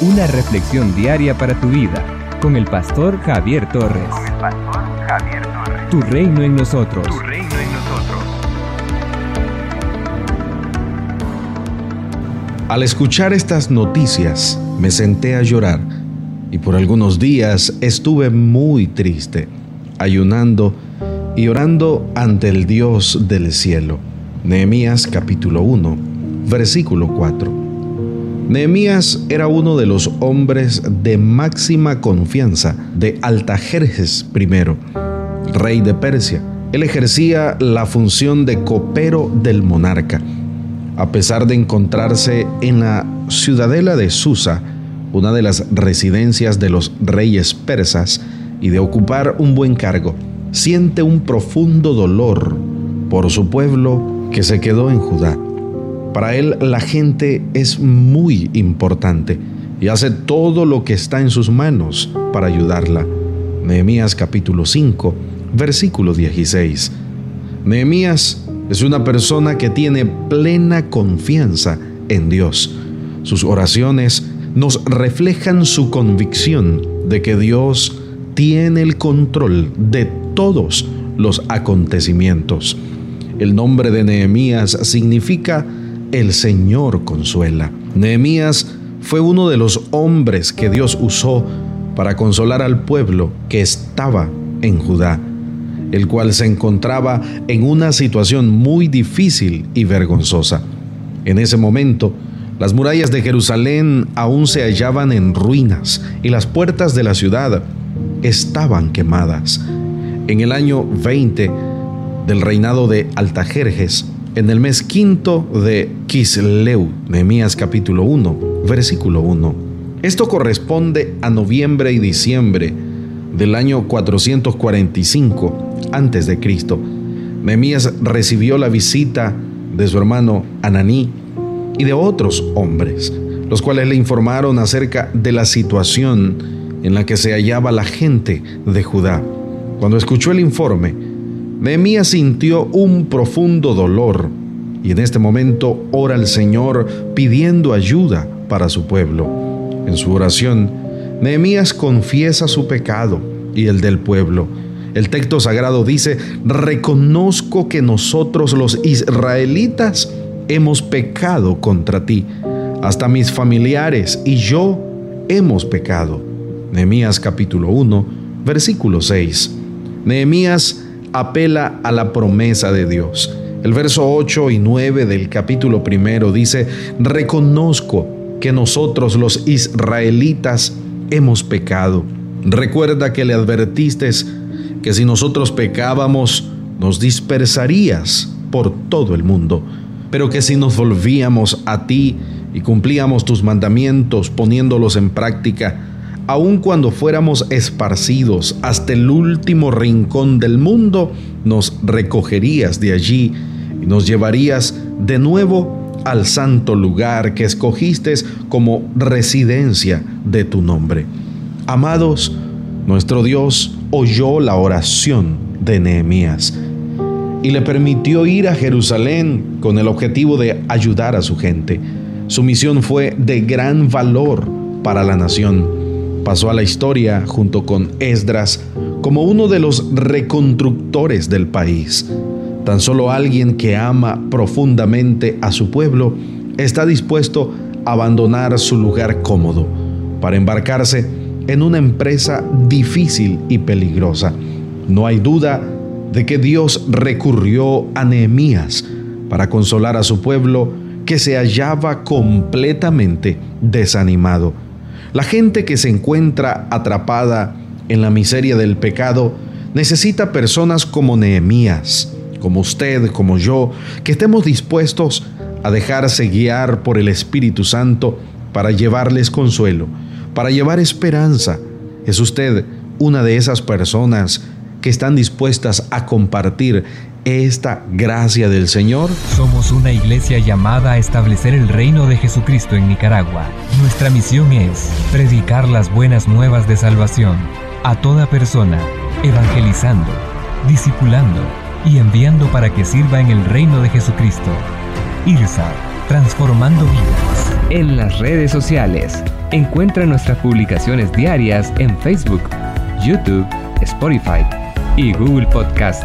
una reflexión diaria para tu vida con el pastor Javier Torres. Con el pastor Javier Torres. Tu reino en nosotros. Tu reino en nosotros. Al escuchar estas noticias, me senté a llorar y por algunos días estuve muy triste, ayunando y orando ante el Dios del cielo. Nehemías capítulo 1, versículo 4. Nehemías era uno de los hombres de máxima confianza de Altajerjes I, rey de Persia. Él ejercía la función de copero del monarca. A pesar de encontrarse en la ciudadela de Susa, una de las residencias de los reyes persas, y de ocupar un buen cargo, siente un profundo dolor por su pueblo que se quedó en Judá. Para él la gente es muy importante y hace todo lo que está en sus manos para ayudarla. Nehemías capítulo 5, versículo 16. Nehemías es una persona que tiene plena confianza en Dios. Sus oraciones nos reflejan su convicción de que Dios tiene el control de todos los acontecimientos. El nombre de Nehemías significa el Señor consuela. Nehemías fue uno de los hombres que Dios usó para consolar al pueblo que estaba en Judá, el cual se encontraba en una situación muy difícil y vergonzosa. En ese momento, las murallas de Jerusalén aún se hallaban en ruinas y las puertas de la ciudad estaban quemadas. En el año 20 del reinado de Altajerjes, en el mes quinto de Kisleu, Nehemías capítulo 1, versículo 1. Esto corresponde a noviembre y diciembre del año 445 antes de Cristo. Nehemías recibió la visita de su hermano Ananí y de otros hombres, los cuales le informaron acerca de la situación en la que se hallaba la gente de Judá. Cuando escuchó el informe, Nehemías sintió un profundo dolor y en este momento ora al Señor pidiendo ayuda para su pueblo. En su oración, Nehemías confiesa su pecado y el del pueblo. El texto sagrado dice, reconozco que nosotros los israelitas hemos pecado contra ti. Hasta mis familiares y yo hemos pecado. Nehemías capítulo 1, versículo 6. Nehemías apela a la promesa de Dios. El verso 8 y 9 del capítulo primero dice, reconozco que nosotros los israelitas hemos pecado. Recuerda que le advertiste que si nosotros pecábamos, nos dispersarías por todo el mundo pero que si nos volvíamos a ti y cumplíamos tus mandamientos poniéndolos en práctica, aun cuando fuéramos esparcidos hasta el último rincón del mundo, nos recogerías de allí y nos llevarías de nuevo al santo lugar que escogiste como residencia de tu nombre. Amados, nuestro Dios oyó la oración de Nehemías y le permitió ir a Jerusalén con el objetivo de ayudar a su gente. Su misión fue de gran valor para la nación. Pasó a la historia junto con Esdras como uno de los reconstructores del país. Tan solo alguien que ama profundamente a su pueblo está dispuesto a abandonar su lugar cómodo para embarcarse en una empresa difícil y peligrosa. No hay duda de que Dios recurrió a Nehemías para consolar a su pueblo que se hallaba completamente desanimado. La gente que se encuentra atrapada en la miseria del pecado necesita personas como Nehemías, como usted, como yo, que estemos dispuestos a dejarse guiar por el Espíritu Santo para llevarles consuelo, para llevar esperanza. ¿Es usted una de esas personas que están dispuestas a compartir esta gracia del Señor? Somos una iglesia llamada a establecer el reino de Jesucristo en Nicaragua. Nuestra misión es predicar las buenas nuevas de salvación a toda persona, evangelizando, discipulando y enviando para que sirva en el reino de Jesucristo. IRSA, transformando vidas. En las redes sociales Encuentra nuestras publicaciones diarias en Facebook, YouTube, Spotify y Google Podcast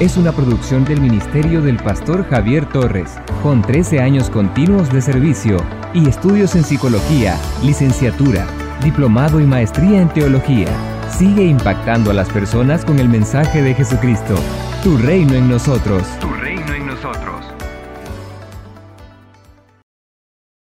es una producción del Ministerio del Pastor Javier Torres, con 13 años continuos de servicio y estudios en psicología, licenciatura, diplomado y maestría en teología sigue impactando a las personas con el mensaje de Jesucristo. Tu reino en nosotros. Tu reino